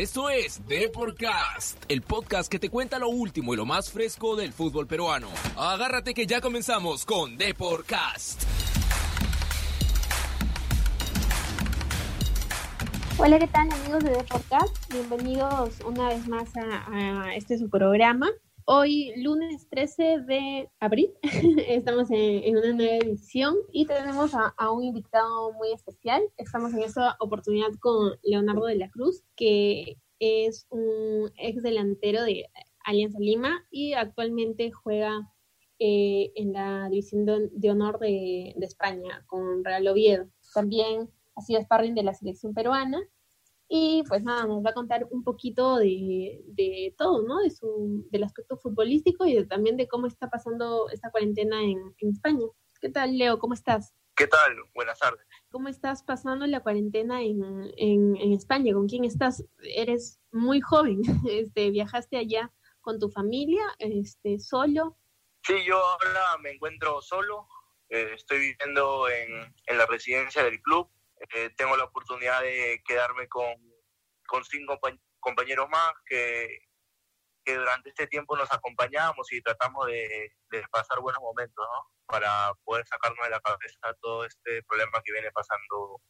Esto es Deporcast, el podcast que te cuenta lo último y lo más fresco del fútbol peruano. Agárrate que ya comenzamos con Deporcast. Hola, ¿qué tal amigos de Deporcast? Bienvenidos una vez más a, este su programa. Hoy, lunes 13 de abril, estamos en, una nueva edición y tenemos a, un invitado muy especial. Estamos en esta oportunidad con Leonardo de la Cruz, que es un ex delantero de Alianza Lima y actualmente juega eh, en la división de, honor de, de España con Real Oviedo. También ha sido sparring de la selección peruana. Y pues nada, nos va a contar un poquito de, de todo, ¿no? De su, del aspecto futbolístico y también de cómo está pasando esta cuarentena en, en España. ¿Qué tal, Leo? ¿Cómo estás? ¿Qué tal? Buenas tardes. ¿Cómo estás pasando la cuarentena en, en, en, España? ¿Con quién estás? Eres muy joven. Este, ¿Viajaste allá con tu familia? Este, ¿Solo? Sí, yo ahora me encuentro solo. Eh, estoy viviendo en, en la residencia del club eh, tengo la oportunidad de quedarme con, con cinco compañeros más que, que durante este tiempo nos acompañamos y tratamos de, de, pasar buenos momentos, ¿no? Para poder sacarnos de la cabeza todo este problema que viene pasando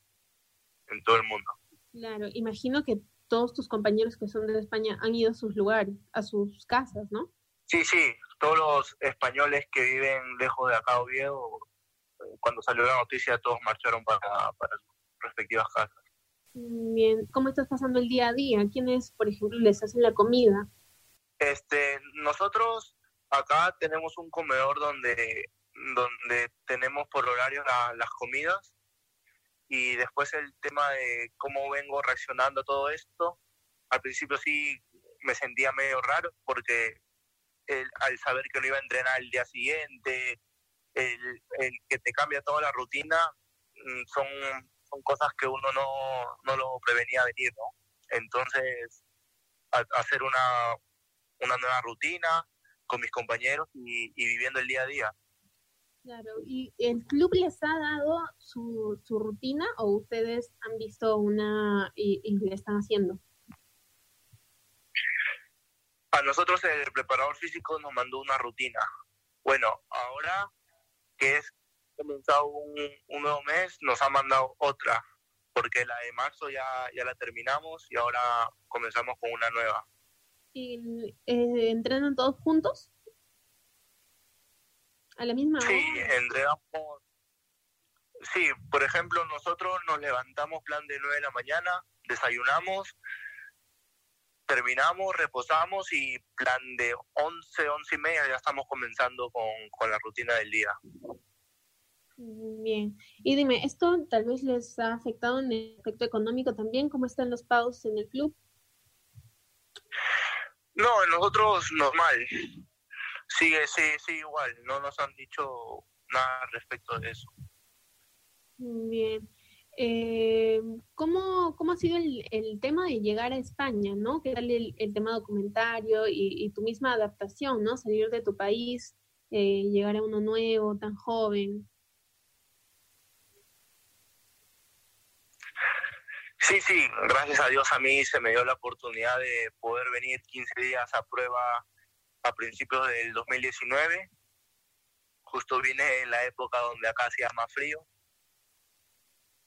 en todo el mundo. Claro, imagino que todos tus compañeros que son de España han ido a sus lugares, a sus casas, ¿no? Sí, sí, todos los españoles que viven lejos de acá, Oviedo, cuando salió la noticia todos marcharon para, para respectivas casas. Bien, ¿cómo estás pasando el día a día? ¿Quiénes, por ejemplo, les hacen la comida? Este, nosotros acá tenemos un comedor donde, donde tenemos por horario las comidas y después el tema de cómo vengo reaccionando a todo esto. Al principio sí me sentía medio raro porque el, al saber que no iba a entrenar el día siguiente, el, el que te cambia toda la rutina, mm, son son cosas que uno no, no lo prevenía venir, ¿no? Entonces, hacer una, una nueva rutina con mis compañeros y, viviendo el día a día. Claro, ¿y el club les ha dado su, su rutina o ustedes han visto una y, y le están haciendo? A nosotros el preparador físico nos mandó una rutina. Bueno, ahora que es comenzado un, un, nuevo mes, nos ha mandado otra, porque la de marzo ya, ya la terminamos y ahora comenzamos con una nueva. ¿Y eh, entrenan todos juntos? ¿A la misma sí, entrenamos. Sí, por ejemplo, nosotros nos levantamos plan de 9 de la mañana, desayunamos, terminamos, reposamos y plan de 11, 11 y media ya estamos comenzando con, con la rutina del día. Bien. Y dime, ¿esto tal vez les ha afectado en el aspecto económico también? ¿Cómo están los pagos en el club? No, nosotros normal. Sigue, sí, sí, igual. No nos han dicho nada respecto de eso. Bien. Eh, ¿cómo, ¿Cómo ha sido el, el, tema de llegar a España, no? ¿Qué tal el, el tema documentario y, y, tu misma adaptación, no? Salir de tu país, eh, llegar a uno nuevo, tan joven. Sí, sí, gracias a Dios a mí se me dio la oportunidad de poder venir 15 días a prueba a principios del 2019. Justo vine en la época donde acá hacía más frío.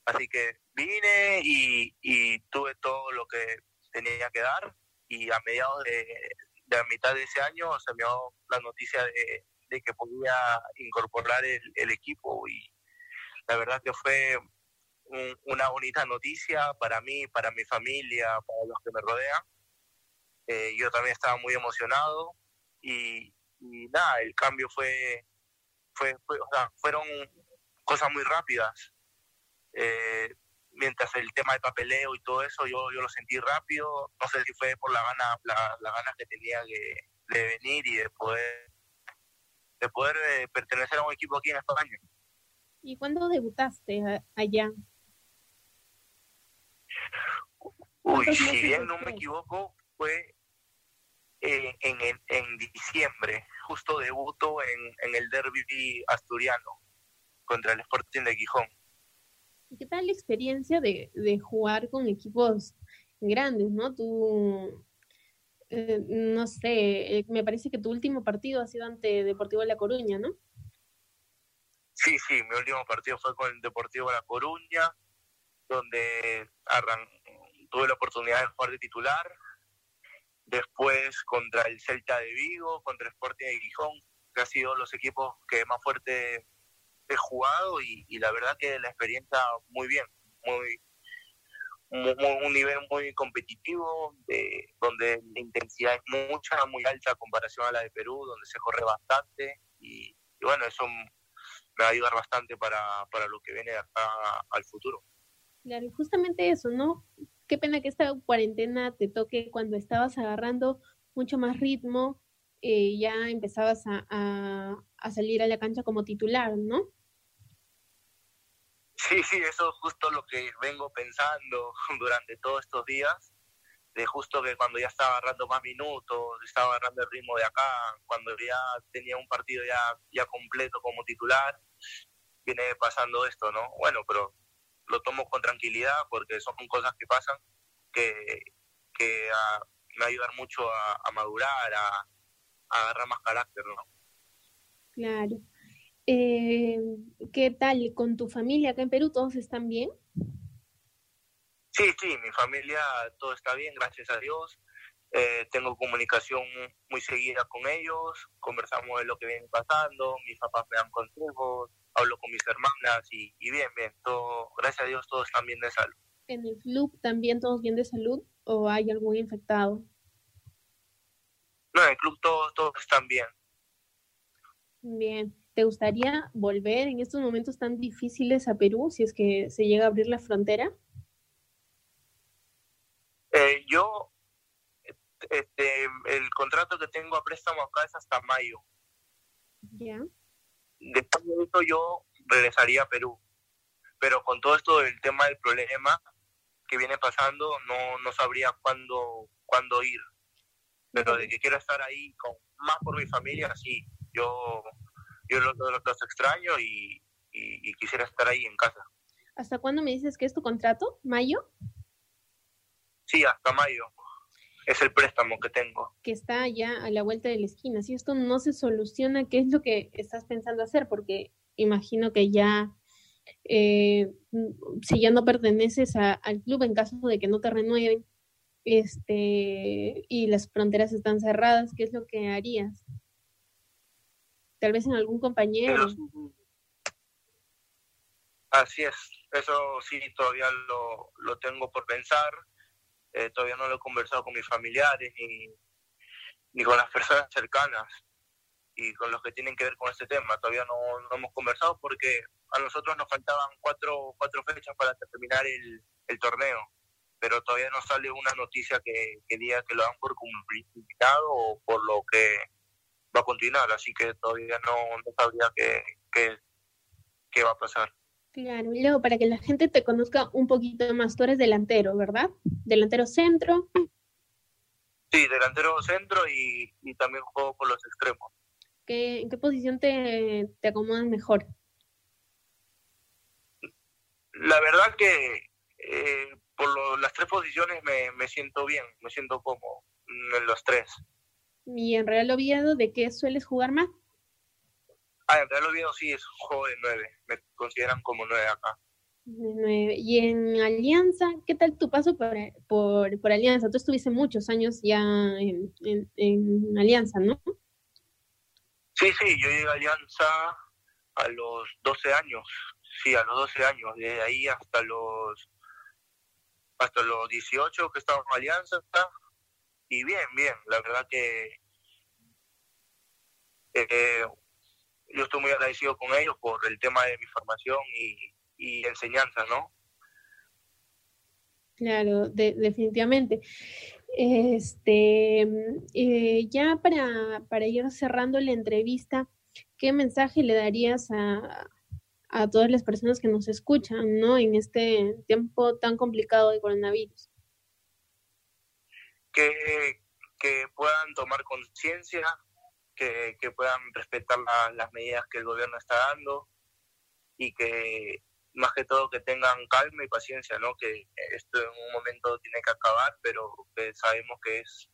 Así que vine y, tuve todo lo que tenía que dar y a mediados de, de la mitad de ese año se me dio la noticia de, que podía incorporar el, el equipo y la verdad que fue una bonita noticia para mí, para mi familia, para los que me rodean. Eh, yo también estaba muy emocionado y, nada, el cambio fue, fue, o sea, fueron cosas muy rápidas. Eh, mientras el tema de papeleo y todo eso, yo, yo lo sentí rápido. No sé si fue por la gana, la, la ganas que tenía de venir y de poder, de poder eh, pertenecer a un equipo aquí en España. ¿Y cuándo debutaste allá? Uy, si bien no me equivoco, fue en, en, en diciembre, justo debuto en, en el derby asturiano contra el Sporting de Gijón. ¿Qué tal la experiencia de, de jugar con equipos grandes, ¿no? Tú, eh, no sé, eh, me parece que tu último partido ha sido ante Deportivo de La Coruña, ¿no? Sí, sí, mi último partido fue con el Deportivo de La Coruña, donde tuve la oportunidad de jugar de titular. Después contra el Celta de Vigo, contra el Sporting de Gijón, que han sido los equipos que más fuerte he jugado y, la verdad que la experiencia muy bien, muy, un nivel muy competitivo, de, donde la intensidad es mucha, muy alta en comparación a la de Perú, donde se corre bastante y, bueno, eso me va a ayudar bastante para, para lo que viene acá al futuro. Claro, justamente eso, ¿no? Qué pena que esta cuarentena te toque cuando estabas agarrando mucho más ritmo, eh, ya empezabas a, a, salir a la cancha como titular, ¿no? Sí, sí, eso es justo lo que vengo pensando durante todos estos días, de justo que cuando ya estaba agarrando más minutos, estaba agarrando el ritmo de acá, cuando ya tenía un partido ya, ya completo como titular, viene pasando esto, ¿no? Bueno, pero lo tomo tranquilidad porque son cosas que pasan que, que ah, me ayudan mucho a madurar, a, agarrar más carácter, ¿no? Claro. Eh, ¿Qué tal con tu familia acá en Perú? ¿Todos están bien? Sí, sí, mi familia todo está bien, gracias a Dios. Eh, tengo comunicación muy seguida con ellos, conversamos de lo que viene pasando, mis papás me dan consejos, hablo con mis hermanas y, bien, bien, todo, gracias a Dios todos están bien de salud. ¿En el club también todos bien de salud o hay algún infectado? No, en el club todos, todos están bien. Bien. ¿Te gustaría volver en estos momentos tan difíciles a Perú si es que se llega a abrir la frontera? Eh, yo, este, el contrato que tengo a préstamo acá es hasta mayo. Ya. Después de eso yo regresaría a Perú. Pero con todo esto del tema del problema que viene pasando, no, no sabría cuándo, cuándo ir pero de que quiero estar ahí con más por mi familia, sí, yo, yo los, extraño y, quisiera estar ahí en casa. ¿Hasta cuándo me dices que es tu contrato? ¿Mayo? Sí, hasta mayo. Es el préstamo que tengo. Que está ya a la vuelta de la esquina. Si esto no se soluciona, ¿qué es lo que estás pensando hacer? Porque imagino que ya, eh, si ya no perteneces al club en caso de que no te renueven, este, y las fronteras están cerradas, ¿qué es lo que harías? Tal vez en algún compañero. así es, eso sí, todavía lo, lo tengo por pensar. Eh, todavía no lo he conversado con mis familiares ni, ni con las personas cercanas y con los que tienen que ver con este tema. Todavía no, no hemos conversado porque a nosotros nos faltaban cuatro, cuatro fechas para terminar el, el torneo pero todavía no sale una noticia que, diga que lo dan por cumplido o por lo que va a continuar, así que todavía no, no sabría qué, qué, va a pasar. Claro, y luego para que la gente te conozca un poquito más, tú eres delantero, ¿verdad? Delantero centro. Sí, delantero centro y, también juego por los extremos. ¿Qué, ¿En qué posición te, te acomodas mejor? La verdad que eh, por las tres posiciones me, me, siento bien, me siento como en los tres. ¿Y en Real Oviedo de qué sueles jugar más? Ah, en Real Oviedo sí es juego de nueve, me consideran como nueve acá. nueve. Y en Alianza, ¿qué tal tu paso por, por, por Alianza? Tú estuviste muchos años ya en, en, en Alianza, ¿no? Sí, sí, yo llegué a Alianza a los 12 años, sí, a los 12 años, de ahí hasta los hasta los 18 que estamos en Alianza, y bien, bien, la verdad que eh, yo estoy muy agradecido con ellos por el tema de mi formación y, y enseñanza, ¿no? Claro, definitivamente. Este, eh, ya para, para ir cerrando la entrevista, ¿qué mensaje le darías a, a todas las personas que nos escuchan, ¿no? En este tiempo tan complicado de coronavirus. Que, que puedan tomar conciencia, que, que, puedan respetar las medidas que el gobierno está dando y que, más que todo que tengan calma y paciencia, ¿no? Que esto en un momento tiene que acabar, pero que sabemos que es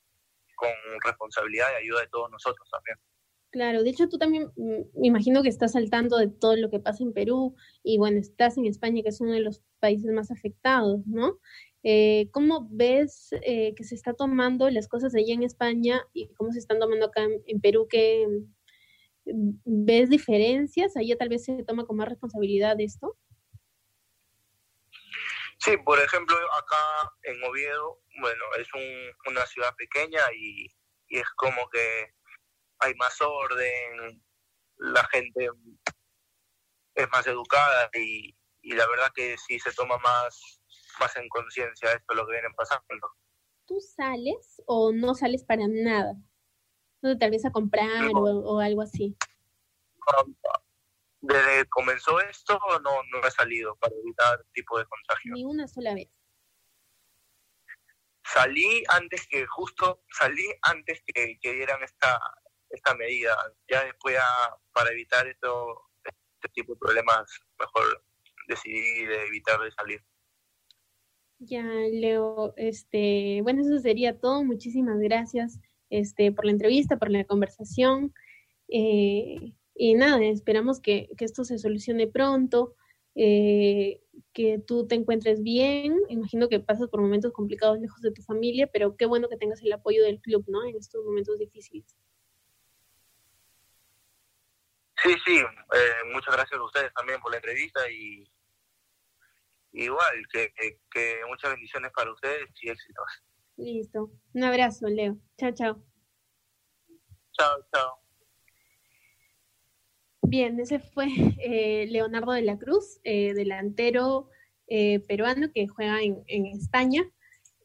con responsabilidad y ayuda de todos nosotros también. Claro, de hecho tú también mm, me imagino que estás al tanto de todo lo que pasa en Perú y bueno, estás en España, que es uno de los países más afectados, ¿no? Eh, ¿Cómo ves eh, que se está tomando las cosas allá en España y cómo se están tomando acá en, Perú? ¿Qué, mm, ¿Ves diferencias? ¿Allá tal vez se toma con más responsabilidad esto? Sí, por ejemplo, acá en Oviedo, bueno, es una ciudad pequeña y, es como que hay más orden, la gente es más educada y, la verdad que sí se toma más, más en conciencia esto lo que viene pasando. ¿Tú sales o no sales para nada? ¿No tal vez a comprar o, algo así? desde que comenzó esto no, no he salido para evitar tipo de contagio. Ni una sola vez. Salí antes que, justo salí antes que, que dieran esta, esta medida. Ya después, para evitar esto, este tipo de problemas, mejor decidí de evitar de salir. Ya, Leo, este, bueno, eso sería todo. Muchísimas gracias este, por la entrevista, por la conversación. Eh, y nada, esperamos que, esto se solucione pronto, eh, que tú te encuentres bien. Imagino que pasas por momentos complicados lejos de tu familia, pero qué bueno que tengas el apoyo del club, ¿no? En estos momentos difíciles. Sí, sí, eh, muchas gracias a ustedes también por la entrevista y igual, que, que muchas bendiciones para ustedes y éxitos. Listo. Un abrazo, Leo. Chao, chao. Chao, chao. Bien, ese fue eh, Leonardo de la Cruz, eh, delantero eh, peruano que juega en, España.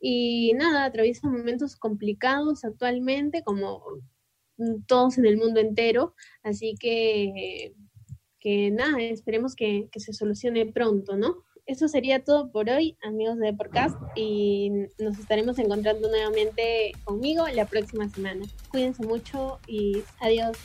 Y nada, atraviesa momentos complicados actualmente, como todos en el mundo entero. Así que, que nada, esperemos que, que se solucione pronto, ¿no? Eso sería todo por hoy, amigos de Podcast, y nos estaremos encontrando nuevamente conmigo la próxima semana. Cuídense mucho y adiós.